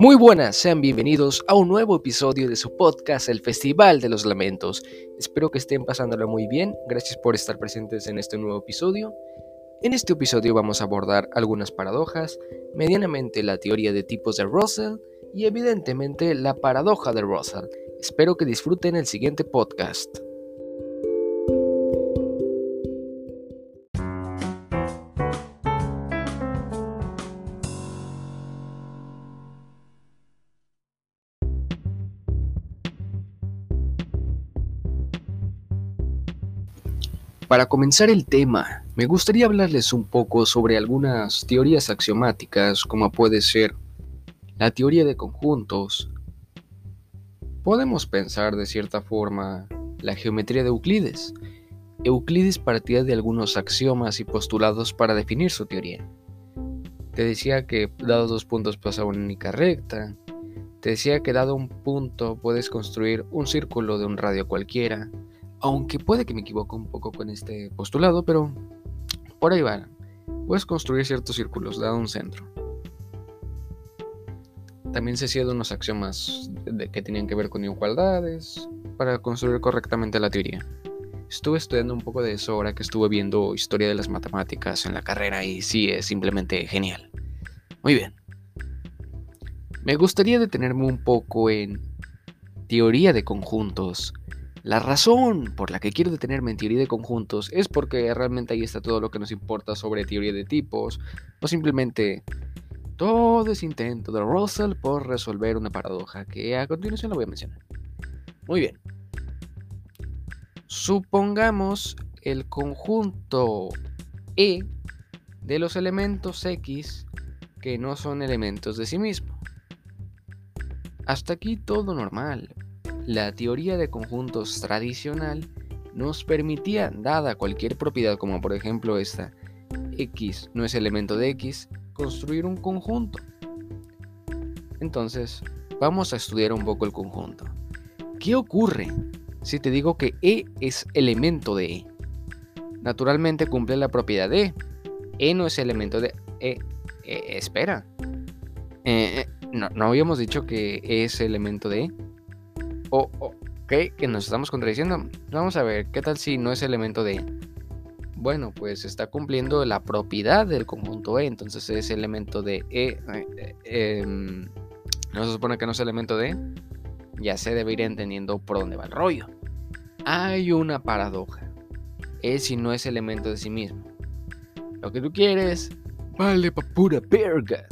Muy buenas, sean bienvenidos a un nuevo episodio de su podcast El Festival de los Lamentos. Espero que estén pasándolo muy bien, gracias por estar presentes en este nuevo episodio. En este episodio vamos a abordar algunas paradojas, medianamente la teoría de tipos de Russell y evidentemente la paradoja de Russell. Espero que disfruten el siguiente podcast. Para comenzar el tema, me gustaría hablarles un poco sobre algunas teorías axiomáticas, como puede ser la teoría de conjuntos. Podemos pensar de cierta forma la geometría de Euclides. Euclides partía de algunos axiomas y postulados para definir su teoría. Te decía que dados dos puntos pasa una única recta. Te decía que dado un punto puedes construir un círculo de un radio cualquiera aunque puede que me equivoque un poco con este postulado, pero por ahí va. Puedes construir ciertos círculos dado un centro. También se hacía unos axiomas de que tenían que ver con igualdades para construir correctamente la teoría. Estuve estudiando un poco de eso ahora que estuve viendo historia de las matemáticas en la carrera y sí, es simplemente genial. Muy bien. Me gustaría detenerme un poco en teoría de conjuntos la razón por la que quiero detenerme en teoría de conjuntos es porque realmente ahí está todo lo que nos importa sobre teoría de tipos, o simplemente todo ese intento de Russell por resolver una paradoja que a continuación lo voy a mencionar. Muy bien. Supongamos el conjunto E de los elementos X que no son elementos de sí mismo. Hasta aquí todo normal, la teoría de conjuntos tradicional nos permitía, dada cualquier propiedad como por ejemplo esta, X no es elemento de X, construir un conjunto. Entonces, vamos a estudiar un poco el conjunto. ¿Qué ocurre si te digo que E es elemento de E? Naturalmente cumple la propiedad de E. E no es elemento de E. e espera. Eh, eh, no, ¿No habíamos dicho que E es elemento de E? O, ok, que nos estamos contradiciendo. Vamos a ver, ¿qué tal si no es elemento de Bueno, pues está cumpliendo la propiedad del conjunto E, entonces es elemento de E. Eh, em, no se supone que no es elemento de Ya se debe ir entendiendo por dónde va el rollo. Hay una paradoja. E si no es elemento de sí mismo. Lo que tú quieres, vale pa' pura verga.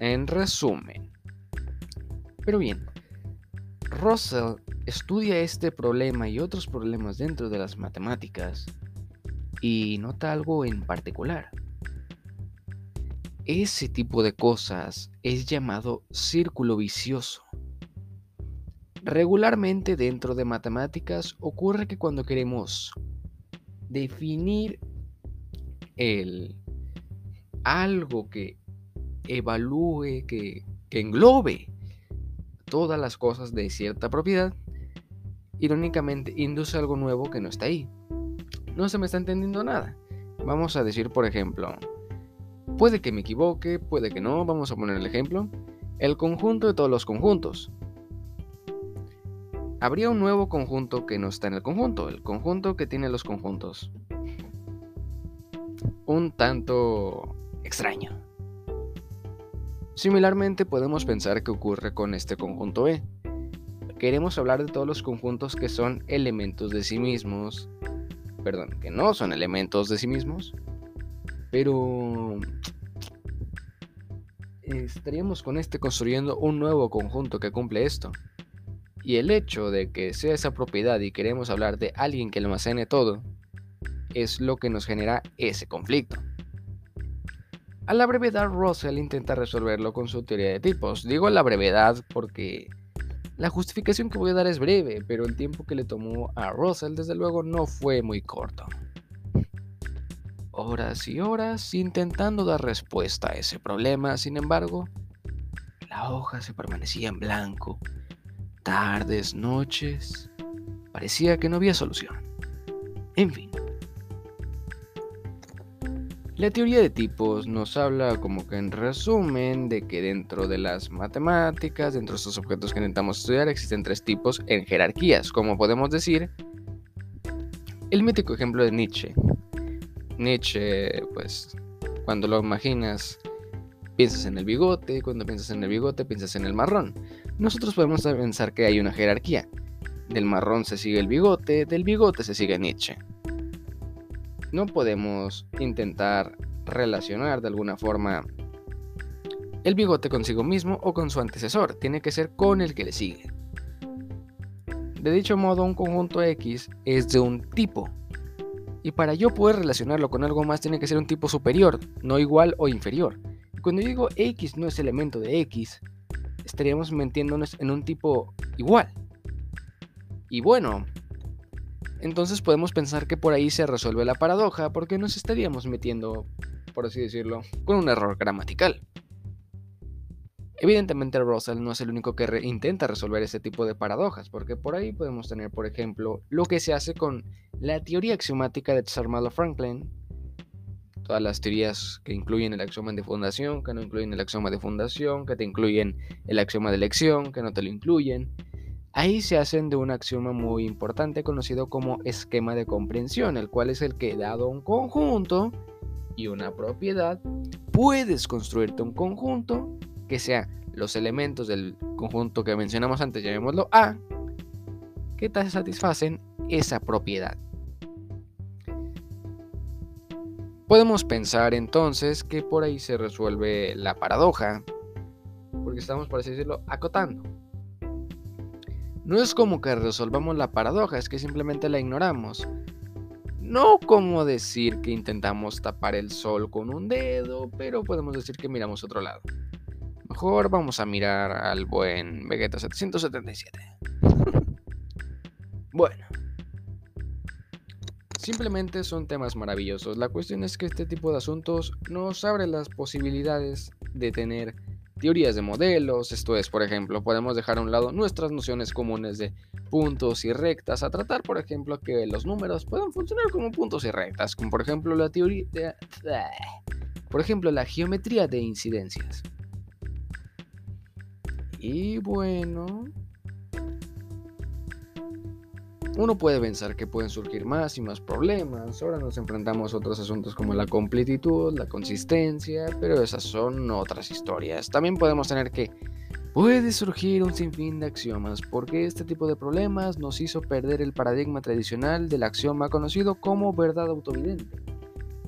En resumen. Pero bien, Russell estudia este problema y otros problemas dentro de las matemáticas y nota algo en particular. Ese tipo de cosas es llamado círculo vicioso. Regularmente dentro de matemáticas ocurre que cuando queremos definir el algo que evalúe, que, que englobe todas las cosas de cierta propiedad, irónicamente induce algo nuevo que no está ahí. No se me está entendiendo nada. Vamos a decir, por ejemplo, puede que me equivoque, puede que no, vamos a poner el ejemplo, el conjunto de todos los conjuntos. Habría un nuevo conjunto que no está en el conjunto, el conjunto que tiene los conjuntos. Un tanto extraño. Similarmente podemos pensar que ocurre con este conjunto E. Queremos hablar de todos los conjuntos que son elementos de sí mismos, perdón, que no son elementos de sí mismos, pero estaríamos con este construyendo un nuevo conjunto que cumple esto. Y el hecho de que sea esa propiedad y queremos hablar de alguien que almacene todo, es lo que nos genera ese conflicto. A la brevedad, Russell intenta resolverlo con su teoría de tipos. Digo a la brevedad porque la justificación que voy a dar es breve, pero el tiempo que le tomó a Russell desde luego no fue muy corto. Horas y horas intentando dar respuesta a ese problema, sin embargo, la hoja se permanecía en blanco. Tardes, noches, parecía que no había solución. En fin. La teoría de tipos nos habla como que en resumen de que dentro de las matemáticas, dentro de estos objetos que intentamos estudiar, existen tres tipos en jerarquías, como podemos decir el mítico ejemplo de Nietzsche. Nietzsche, pues, cuando lo imaginas, piensas en el bigote, cuando piensas en el bigote, piensas en el marrón. Nosotros podemos pensar que hay una jerarquía. Del marrón se sigue el bigote, del bigote se sigue Nietzsche no podemos intentar relacionar de alguna forma el bigote consigo mismo o con su antecesor, tiene que ser con el que le sigue. De dicho modo, un conjunto X es de un tipo. Y para yo poder relacionarlo con algo más tiene que ser un tipo superior, no igual o inferior. cuando yo digo X no es elemento de X, estaríamos metiéndonos en un tipo igual. Y bueno, entonces podemos pensar que por ahí se resuelve la paradoja porque nos estaríamos metiendo, por así decirlo, con un error gramatical. Evidentemente Russell no es el único que intenta resolver ese tipo de paradojas, porque por ahí podemos tener, por ejemplo, lo que se hace con la teoría axiomática de Tsarmalo Franklin, todas las teorías que incluyen el axioma de fundación, que no incluyen el axioma de fundación, que te incluyen el axioma de elección, que no te lo incluyen, Ahí se hacen de un axioma muy importante conocido como esquema de comprensión, el cual es el que dado un conjunto y una propiedad, puedes construirte un conjunto que sea los elementos del conjunto que mencionamos antes, llamémoslo A, que te satisfacen esa propiedad. Podemos pensar entonces que por ahí se resuelve la paradoja, porque estamos, por así decirlo, acotando. No es como que resolvamos la paradoja, es que simplemente la ignoramos. No como decir que intentamos tapar el sol con un dedo, pero podemos decir que miramos otro lado. Mejor vamos a mirar al buen Vegeta 777. bueno. Simplemente son temas maravillosos. La cuestión es que este tipo de asuntos nos abre las posibilidades de tener teorías de modelos, esto es, por ejemplo, podemos dejar a un lado nuestras nociones comunes de puntos y rectas, a tratar, por ejemplo, que los números puedan funcionar como puntos y rectas, como por ejemplo la teoría de, por ejemplo, la geometría de incidencias. Y bueno, uno puede pensar que pueden surgir más y más problemas. Ahora nos enfrentamos a otros asuntos como la completitud, la consistencia, pero esas son otras historias. También podemos tener que puede surgir un sinfín de axiomas, porque este tipo de problemas nos hizo perder el paradigma tradicional del axioma conocido como verdad autovidente.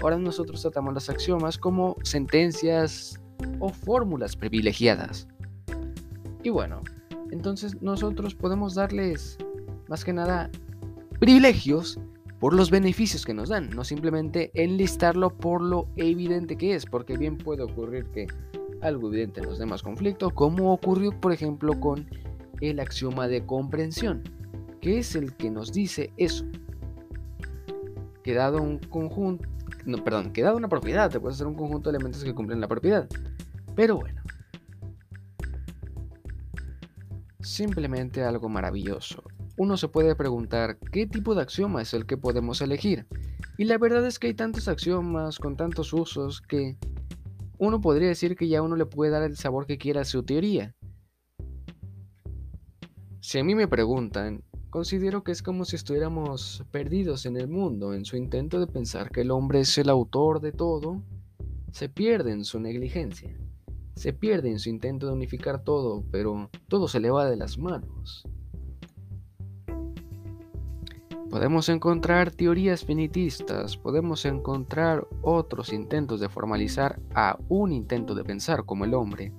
Ahora nosotros tratamos las axiomas como sentencias o fórmulas privilegiadas. Y bueno, entonces nosotros podemos darles más que nada privilegios por los beneficios que nos dan, no simplemente enlistarlo por lo evidente que es, porque bien puede ocurrir que algo evidente nos dé más conflicto, como ocurrió por ejemplo con el axioma de comprensión, que es el que nos dice eso. Que dado un conjunto, no, perdón, que dado una propiedad, te puedes hacer un conjunto de elementos que cumplen la propiedad. Pero bueno, simplemente algo maravilloso uno se puede preguntar qué tipo de axioma es el que podemos elegir. Y la verdad es que hay tantos axiomas con tantos usos que uno podría decir que ya uno le puede dar el sabor que quiera a su teoría. Si a mí me preguntan, considero que es como si estuviéramos perdidos en el mundo en su intento de pensar que el hombre es el autor de todo, se pierde en su negligencia, se pierde en su intento de unificar todo, pero todo se le va de las manos. Podemos encontrar teorías finitistas, podemos encontrar otros intentos de formalizar a un intento de pensar como el hombre,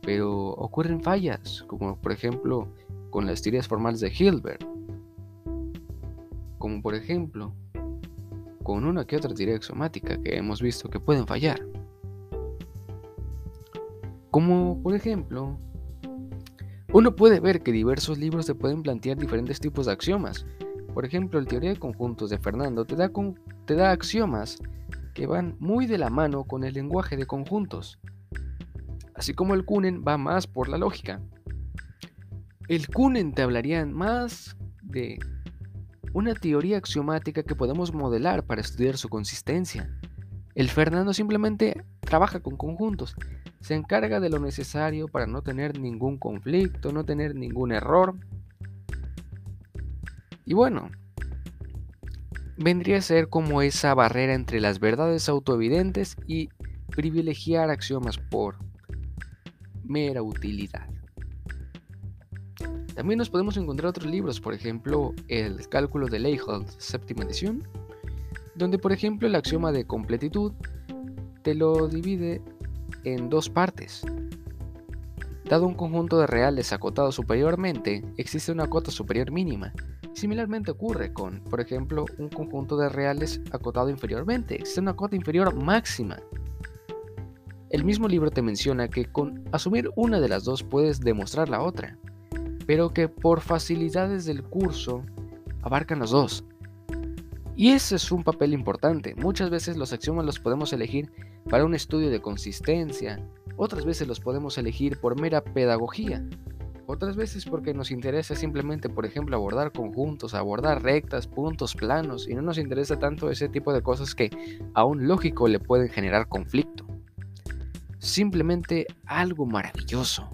pero ocurren fallas, como por ejemplo con las teorías formales de Hilbert, como por ejemplo con una que otra teoría axiomática que hemos visto que pueden fallar. Como por ejemplo, uno puede ver que diversos libros se pueden plantear diferentes tipos de axiomas, por ejemplo, el teoría de conjuntos de Fernando te da, te da axiomas que van muy de la mano con el lenguaje de conjuntos, así como el Kunen va más por la lógica. El Kunen te hablaría más de una teoría axiomática que podemos modelar para estudiar su consistencia. El Fernando simplemente trabaja con conjuntos, se encarga de lo necesario para no tener ningún conflicto, no tener ningún error. Y bueno, vendría a ser como esa barrera entre las verdades autoevidentes y privilegiar axiomas por mera utilidad. También nos podemos encontrar otros libros, por ejemplo, el cálculo de Leijold, séptima edición, donde por ejemplo el axioma de completitud te lo divide en dos partes. Dado un conjunto de reales acotado superiormente, existe una cota superior mínima. Similarmente ocurre con, por ejemplo, un conjunto de reales acotado inferiormente. Existe una cota inferior máxima. El mismo libro te menciona que con asumir una de las dos puedes demostrar la otra, pero que por facilidades del curso abarcan los dos. Y ese es un papel importante. Muchas veces los axiomas los podemos elegir para un estudio de consistencia, otras veces los podemos elegir por mera pedagogía, otras veces porque nos interesa simplemente, por ejemplo, abordar conjuntos, abordar rectas, puntos planos, y no nos interesa tanto ese tipo de cosas que a un lógico le pueden generar conflicto. Simplemente algo maravilloso.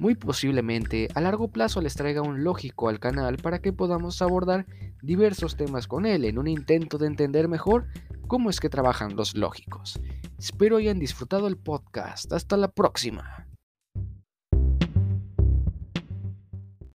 Muy posiblemente a largo plazo les traiga un lógico al canal para que podamos abordar diversos temas con él en un intento de entender mejor cómo es que trabajan los lógicos. Espero hayan disfrutado el podcast. Hasta la próxima.